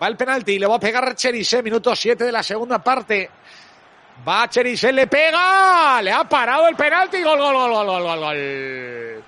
Va el penalti, le va a pegar Cherise, minuto 7 de la segunda parte. Va Cherise, le pega, le ha parado el penalti, gol, gol, gol, gol, gol, gol, gol.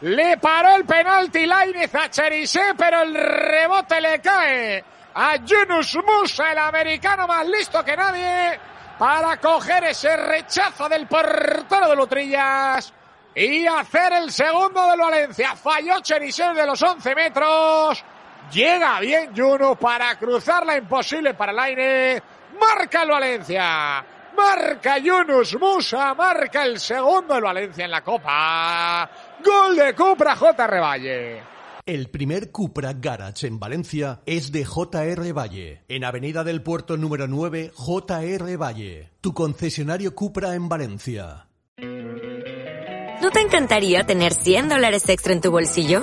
Le paró el penalti Lainez a Cherise, pero el rebote le cae a Yunus Musa, el americano más listo que nadie, para coger ese rechazo del portero de Lutrillas y hacer el segundo del Valencia. Falló Cherise de los 11 metros. Llega bien Juno para cruzar la imposible para el aire. Marca el Valencia. Marca Yunus Musa. Marca el segundo el Valencia en la Copa. Gol de Cupra J. Revalle. El primer Cupra Garage en Valencia es de JR Valle, en Avenida del Puerto número 9, JR Valle, tu concesionario Cupra en Valencia. ¿No te encantaría tener 100 dólares extra en tu bolsillo?